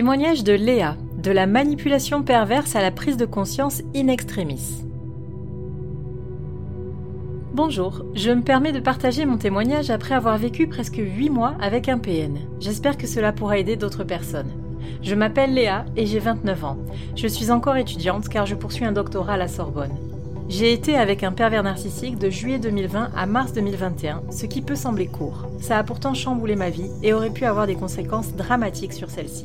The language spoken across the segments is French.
Témoignage de Léa, de la manipulation perverse à la prise de conscience in extremis. Bonjour, je me permets de partager mon témoignage après avoir vécu presque 8 mois avec un PN. J'espère que cela pourra aider d'autres personnes. Je m'appelle Léa et j'ai 29 ans. Je suis encore étudiante car je poursuis un doctorat à la Sorbonne. J'ai été avec un pervers narcissique de juillet 2020 à mars 2021, ce qui peut sembler court. Ça a pourtant chamboulé ma vie et aurait pu avoir des conséquences dramatiques sur celle-ci.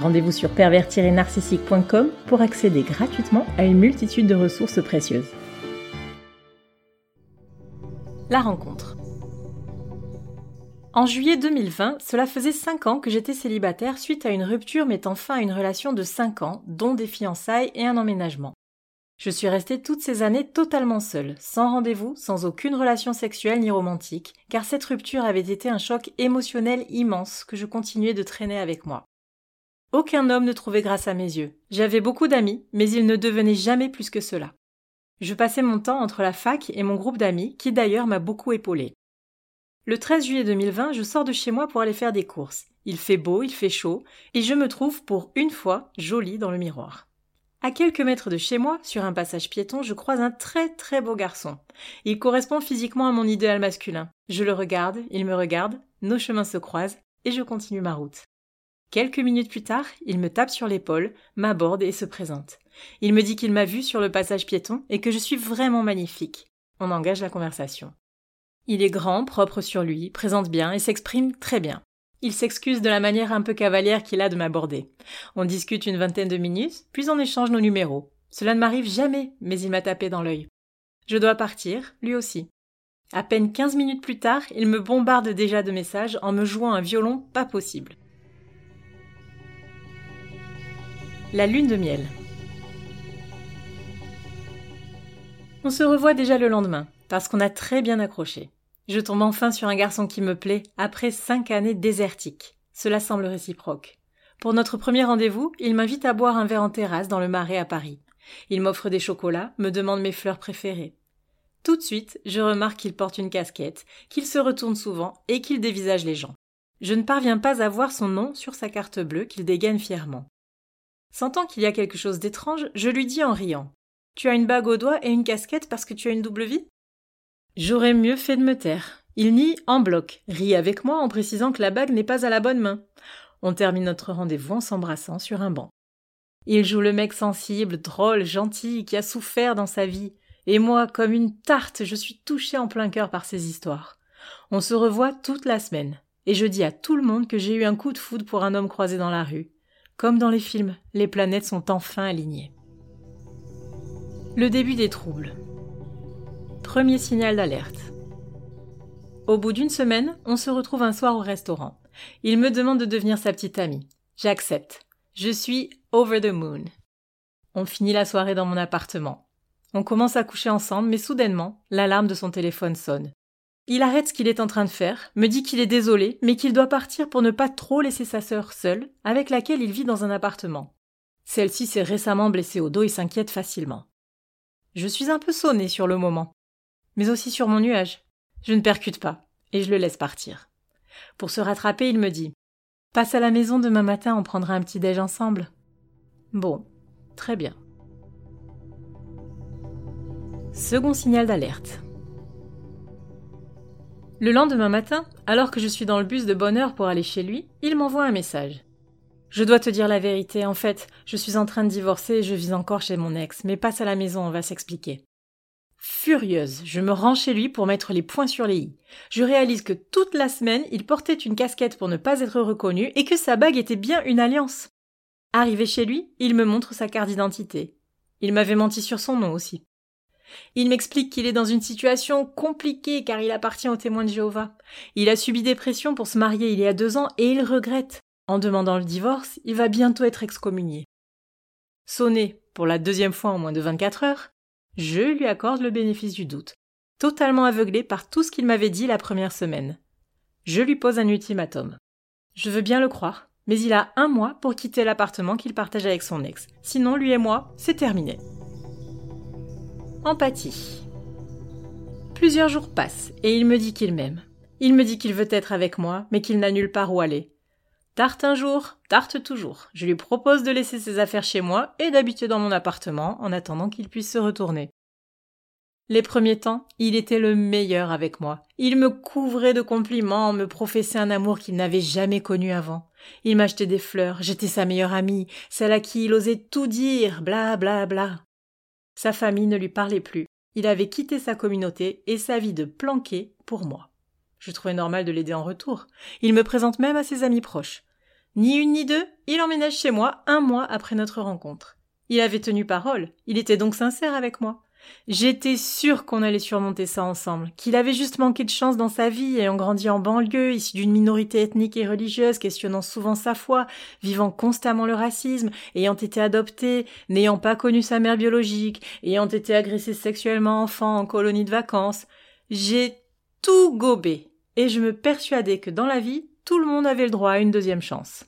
Rendez-vous sur pervers-narcissique.com pour accéder gratuitement à une multitude de ressources précieuses. La rencontre. En juillet 2020, cela faisait 5 ans que j'étais célibataire suite à une rupture mettant fin à une relation de 5 ans, dont des fiançailles et un emménagement. Je suis restée toutes ces années totalement seule, sans rendez-vous, sans aucune relation sexuelle ni romantique, car cette rupture avait été un choc émotionnel immense que je continuais de traîner avec moi. Aucun homme ne trouvait grâce à mes yeux. J'avais beaucoup d'amis, mais ils ne devenaient jamais plus que cela. Je passais mon temps entre la fac et mon groupe d'amis, qui d'ailleurs m'a beaucoup épaulé. Le 13 juillet 2020, je sors de chez moi pour aller faire des courses. Il fait beau, il fait chaud, et je me trouve pour une fois jolie dans le miroir. À quelques mètres de chez moi, sur un passage piéton, je croise un très très beau garçon. Il correspond physiquement à mon idéal masculin. Je le regarde, il me regarde, nos chemins se croisent, et je continue ma route. Quelques minutes plus tard, il me tape sur l'épaule, m'aborde et se présente. Il me dit qu'il m'a vu sur le passage piéton et que je suis vraiment magnifique. On engage la conversation. Il est grand, propre sur lui, présente bien et s'exprime très bien. Il s'excuse de la manière un peu cavalière qu'il a de m'aborder. On discute une vingtaine de minutes, puis on échange nos numéros. Cela ne m'arrive jamais, mais il m'a tapé dans l'œil. Je dois partir, lui aussi. À peine quinze minutes plus tard, il me bombarde déjà de messages en me jouant un violon pas possible. La lune de miel. On se revoit déjà le lendemain, parce qu'on a très bien accroché. Je tombe enfin sur un garçon qui me plaît, après cinq années désertiques. Cela semble réciproque. Pour notre premier rendez-vous, il m'invite à boire un verre en terrasse dans le Marais à Paris. Il m'offre des chocolats, me demande mes fleurs préférées. Tout de suite, je remarque qu'il porte une casquette, qu'il se retourne souvent et qu'il dévisage les gens. Je ne parviens pas à voir son nom sur sa carte bleue qu'il dégaine fièrement. Sentant qu'il y a quelque chose d'étrange, je lui dis en riant. Tu as une bague au doigt et une casquette parce que tu as une double vie? J'aurais mieux fait de me taire. Il nie en bloc, rit avec moi en précisant que la bague n'est pas à la bonne main. On termine notre rendez-vous en s'embrassant sur un banc. Il joue le mec sensible, drôle, gentil, qui a souffert dans sa vie. Et moi, comme une tarte, je suis touchée en plein cœur par ces histoires. On se revoit toute la semaine. Et je dis à tout le monde que j'ai eu un coup de foudre pour un homme croisé dans la rue. Comme dans les films, les planètes sont enfin alignées. Le début des troubles. Premier signal d'alerte. Au bout d'une semaine, on se retrouve un soir au restaurant. Il me demande de devenir sa petite amie. J'accepte. Je suis over the moon. On finit la soirée dans mon appartement. On commence à coucher ensemble, mais soudainement, l'alarme de son téléphone sonne. Il arrête ce qu'il est en train de faire, me dit qu'il est désolé, mais qu'il doit partir pour ne pas trop laisser sa sœur seule, avec laquelle il vit dans un appartement. Celle-ci s'est récemment blessée au dos et s'inquiète facilement. Je suis un peu sonnée sur le moment, mais aussi sur mon nuage. Je ne percute pas, et je le laisse partir. Pour se rattraper, il me dit Passe à la maison demain matin, on prendra un petit déj ensemble. Bon, très bien. Second signal d'alerte. Le lendemain matin, alors que je suis dans le bus de bonne heure pour aller chez lui, il m'envoie un message. Je dois te dire la vérité, en fait, je suis en train de divorcer et je vis encore chez mon ex, mais passe à la maison, on va s'expliquer. Furieuse, je me rends chez lui pour mettre les points sur les i. Je réalise que toute la semaine, il portait une casquette pour ne pas être reconnu et que sa bague était bien une alliance. Arrivé chez lui, il me montre sa carte d'identité. Il m'avait menti sur son nom aussi. Il m'explique qu'il est dans une situation compliquée car il appartient aux témoins de Jéhovah. Il a subi des pressions pour se marier il y a deux ans et il regrette. En demandant le divorce, il va bientôt être excommunié. sonné pour la deuxième fois en moins de 24 heures, je lui accorde le bénéfice du doute, totalement aveuglé par tout ce qu'il m'avait dit la première semaine. Je lui pose un ultimatum. Je veux bien le croire, mais il a un mois pour quitter l'appartement qu'il partage avec son ex. Sinon, lui et moi, c'est terminé. Empathie. Plusieurs jours passent et il me dit qu'il m'aime. Il me dit qu'il veut être avec moi, mais qu'il n'a nulle part où aller. Tarte un jour, tarte toujours. Je lui propose de laisser ses affaires chez moi et d'habiter dans mon appartement en attendant qu'il puisse se retourner. Les premiers temps, il était le meilleur avec moi. Il me couvrait de compliments, me professait un amour qu'il n'avait jamais connu avant. Il m'achetait des fleurs, j'étais sa meilleure amie, celle à qui il osait tout dire, bla bla bla. Sa famille ne lui parlait plus. Il avait quitté sa communauté et sa vie de planqué pour moi. Je trouvais normal de l'aider en retour. Il me présente même à ses amis proches. Ni une ni deux, il emménage chez moi un mois après notre rencontre. Il avait tenu parole, il était donc sincère avec moi. J'étais sûre qu'on allait surmonter ça ensemble, qu'il avait juste manqué de chance dans sa vie, ayant grandi en banlieue, issu d'une minorité ethnique et religieuse, questionnant souvent sa foi, vivant constamment le racisme, ayant été adopté, n'ayant pas connu sa mère biologique, ayant été agressé sexuellement enfant en colonie de vacances. J'ai tout gobé, et je me persuadais que dans la vie, tout le monde avait le droit à une deuxième chance.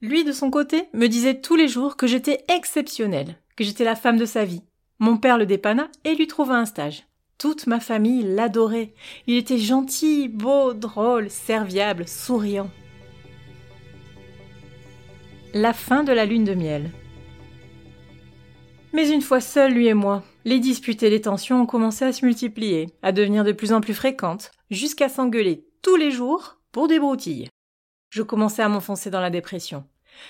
Lui, de son côté, me disait tous les jours que j'étais exceptionnelle, que j'étais la femme de sa vie, mon père le dépanna et lui trouva un stage. Toute ma famille l'adorait. Il était gentil, beau, drôle, serviable, souriant. La fin de la lune de miel. Mais une fois seul, lui et moi, les disputes et les tensions ont commencé à se multiplier, à devenir de plus en plus fréquentes, jusqu'à s'engueuler tous les jours pour des broutilles. Je commençais à m'enfoncer dans la dépression.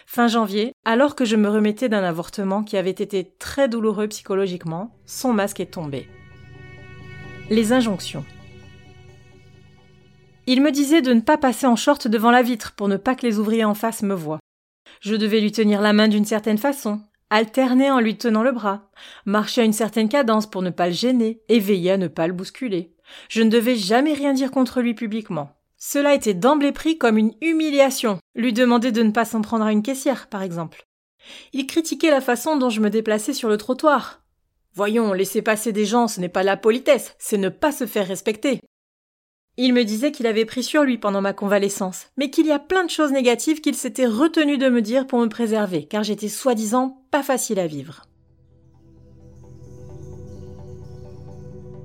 Fin janvier, alors que je me remettais d'un avortement qui avait été très douloureux psychologiquement, son masque est tombé. Les injonctions. Il me disait de ne pas passer en short devant la vitre pour ne pas que les ouvriers en face me voient. Je devais lui tenir la main d'une certaine façon, alterner en lui tenant le bras, marcher à une certaine cadence pour ne pas le gêner et veiller à ne pas le bousculer. Je ne devais jamais rien dire contre lui publiquement. Cela était d'emblée pris comme une humiliation, lui demander de ne pas s'en prendre à une caissière, par exemple. Il critiquait la façon dont je me déplaçais sur le trottoir. Voyons, laisser passer des gens, ce n'est pas la politesse, c'est ne pas se faire respecter. Il me disait qu'il avait pris sur lui pendant ma convalescence, mais qu'il y a plein de choses négatives qu'il s'était retenu de me dire pour me préserver, car j'étais soi-disant pas facile à vivre.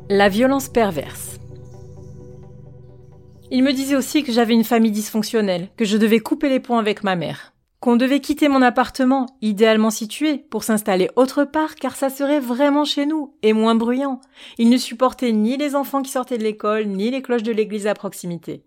La violence perverse. Il me disait aussi que j'avais une famille dysfonctionnelle, que je devais couper les ponts avec ma mère, qu'on devait quitter mon appartement, idéalement situé, pour s'installer autre part car ça serait vraiment chez nous, et moins bruyant. Il ne supportait ni les enfants qui sortaient de l'école, ni les cloches de l'église à proximité.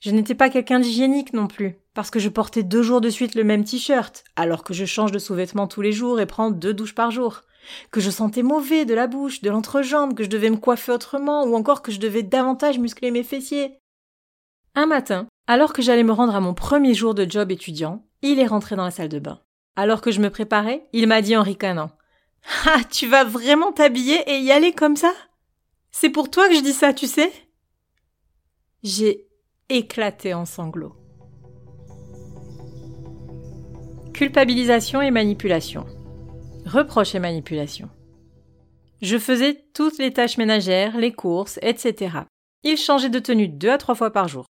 Je n'étais pas quelqu'un d'hygiénique non plus, parce que je portais deux jours de suite le même t-shirt, alors que je change de sous-vêtements tous les jours et prends deux douches par jour que je sentais mauvais de la bouche, de l'entrejambe, que je devais me coiffer autrement, ou encore que je devais davantage muscler mes fessiers. Un matin, alors que j'allais me rendre à mon premier jour de job étudiant, il est rentré dans la salle de bain. Alors que je me préparais, il m'a dit en ricanant. Ah, tu vas vraiment t'habiller et y aller comme ça? C'est pour toi que je dis ça, tu sais? J'ai éclaté en sanglots. Culpabilisation et manipulation. Reproches et manipulation. Je faisais toutes les tâches ménagères, les courses, etc. Il changeait de tenue deux à trois fois par jour.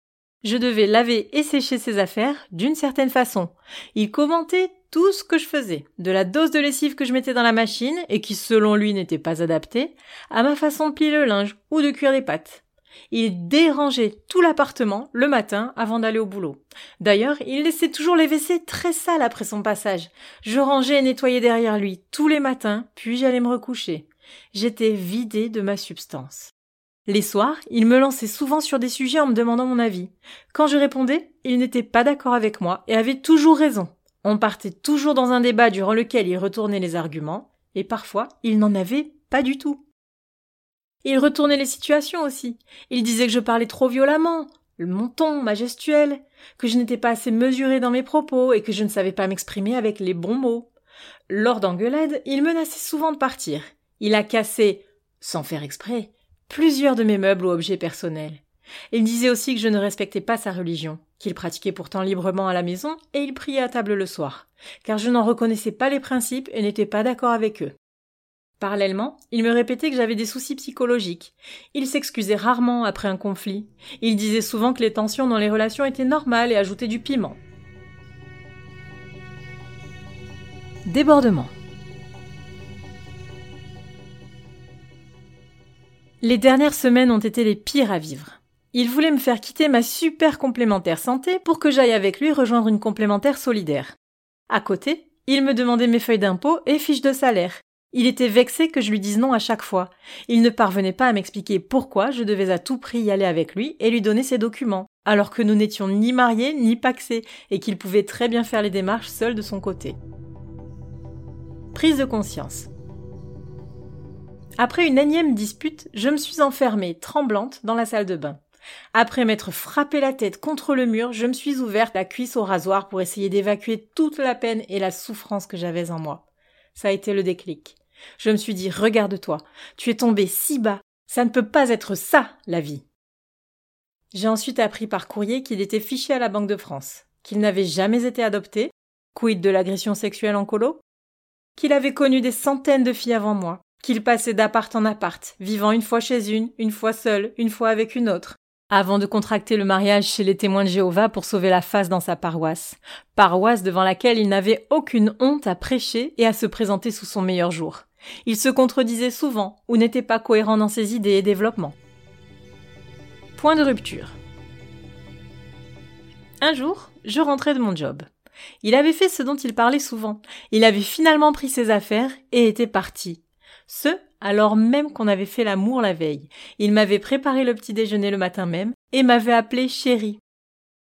Je devais laver et sécher ses affaires d'une certaine façon. Il commentait tout ce que je faisais, de la dose de lessive que je mettais dans la machine et qui selon lui n'était pas adaptée, à ma façon de plier le linge ou de cuire des pâtes. Il dérangeait tout l'appartement le matin avant d'aller au boulot. D'ailleurs, il laissait toujours les WC très sales après son passage. Je rangeais et nettoyais derrière lui tous les matins, puis j'allais me recoucher. J'étais vidée de ma substance. Les soirs, il me lançait souvent sur des sujets en me demandant mon avis. Quand je répondais, il n'était pas d'accord avec moi et avait toujours raison. On partait toujours dans un débat durant lequel il retournait les arguments, et parfois il n'en avait pas du tout. Il retournait les situations aussi. Il disait que je parlais trop violemment, mon ton majestuel, que je n'étais pas assez mesuré dans mes propos et que je ne savais pas m'exprimer avec les bons mots. Lors d'engueulades, il menaçait souvent de partir. Il a cassé, sans faire exprès, plusieurs de mes meubles ou objets personnels. Il disait aussi que je ne respectais pas sa religion. qu'il pratiquait pourtant librement à la maison, et il priait à table le soir, car je n'en reconnaissais pas les principes et n'étais pas d'accord avec eux. Parallèlement, il me répétait que j'avais des soucis psychologiques. Il s'excusait rarement après un conflit. Il disait souvent que les tensions dans les relations étaient normales et ajoutait du piment. Débordement. Les dernières semaines ont été les pires à vivre. Il voulait me faire quitter ma super complémentaire santé pour que j'aille avec lui rejoindre une complémentaire solidaire. À côté, il me demandait mes feuilles d'impôt et fiches de salaire. Il était vexé que je lui dise non à chaque fois. Il ne parvenait pas à m'expliquer pourquoi je devais à tout prix y aller avec lui et lui donner ses documents, alors que nous n'étions ni mariés ni paxés et qu'il pouvait très bien faire les démarches seul de son côté. Prise de conscience. Après une énième dispute, je me suis enfermée, tremblante, dans la salle de bain. Après m'être frappé la tête contre le mur, je me suis ouverte la cuisse au rasoir pour essayer d'évacuer toute la peine et la souffrance que j'avais en moi. Ça a été le déclic. Je me suis dit, regarde-toi, tu es tombé si bas, ça ne peut pas être ça, la vie. J'ai ensuite appris par courrier qu'il était fiché à la Banque de France, qu'il n'avait jamais été adopté, quid de l'agression sexuelle en colo, qu'il avait connu des centaines de filles avant moi, qu'il passait d'appart en appart, vivant une fois chez une, une fois seul, une fois avec une autre, avant de contracter le mariage chez les témoins de Jéhovah pour sauver la face dans sa paroisse, paroisse devant laquelle il n'avait aucune honte à prêcher et à se présenter sous son meilleur jour. Il se contredisait souvent ou n'était pas cohérent dans ses idées et développements. Point de rupture. Un jour, je rentrais de mon job. Il avait fait ce dont il parlait souvent. Il avait finalement pris ses affaires et était parti. Ce, alors même qu'on avait fait l'amour la veille. Il m'avait préparé le petit déjeuner le matin même et m'avait appelé chérie.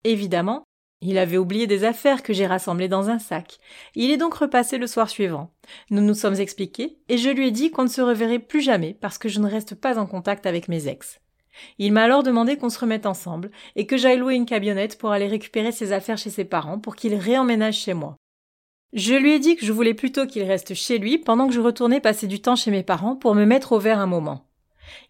Évidemment, il avait oublié des affaires que j'ai rassemblées dans un sac. Il est donc repassé le soir suivant. Nous nous sommes expliqués, et je lui ai dit qu'on ne se reverrait plus jamais parce que je ne reste pas en contact avec mes ex. Il m'a alors demandé qu'on se remette ensemble et que j'aille louer une camionnette pour aller récupérer ses affaires chez ses parents pour qu'il réemménage chez moi. Je lui ai dit que je voulais plutôt qu'il reste chez lui pendant que je retournais passer du temps chez mes parents pour me mettre au vert un moment.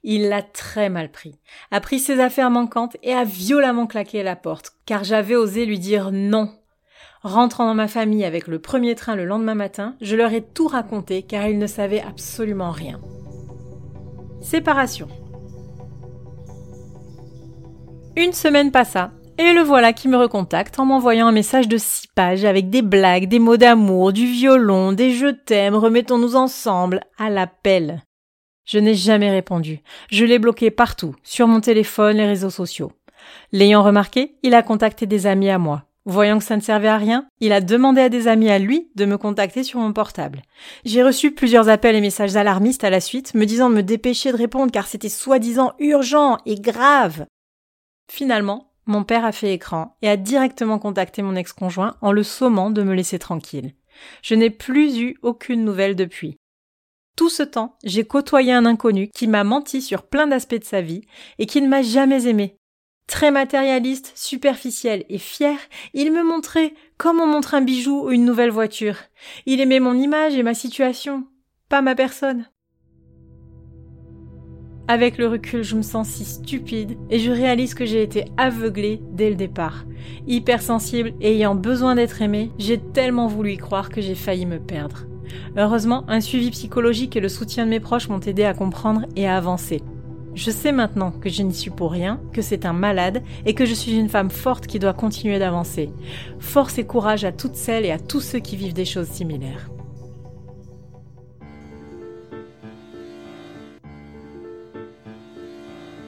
Il l'a très mal pris, a pris ses affaires manquantes et a violemment claqué la porte, car j'avais osé lui dire non. Rentrant dans ma famille avec le premier train le lendemain matin, je leur ai tout raconté car ils ne savaient absolument rien. Séparation. Une semaine passa, et le voilà qui me recontacte en m'envoyant un message de six pages avec des blagues, des mots d'amour, du violon, des je t'aime, remettons-nous ensemble, à l'appel. Je n'ai jamais répondu. Je l'ai bloqué partout, sur mon téléphone, les réseaux sociaux. L'ayant remarqué, il a contacté des amis à moi. Voyant que ça ne servait à rien, il a demandé à des amis à lui de me contacter sur mon portable. J'ai reçu plusieurs appels et messages alarmistes à la suite, me disant de me dépêcher de répondre car c'était soi-disant urgent et grave. Finalement, mon père a fait écran et a directement contacté mon ex-conjoint en le sommant de me laisser tranquille. Je n'ai plus eu aucune nouvelle depuis. Tout ce temps, j'ai côtoyé un inconnu qui m'a menti sur plein d'aspects de sa vie et qui ne m'a jamais aimé. Très matérialiste, superficiel et fier, il me montrait comme on montre un bijou ou une nouvelle voiture. Il aimait mon image et ma situation, pas ma personne. Avec le recul, je me sens si stupide et je réalise que j'ai été aveuglée dès le départ. Hypersensible et ayant besoin d'être aimée, j'ai tellement voulu y croire que j'ai failli me perdre. Heureusement, un suivi psychologique et le soutien de mes proches m'ont aidé à comprendre et à avancer. Je sais maintenant que je n'y suis pour rien, que c'est un malade et que je suis une femme forte qui doit continuer d'avancer. Force et courage à toutes celles et à tous ceux qui vivent des choses similaires.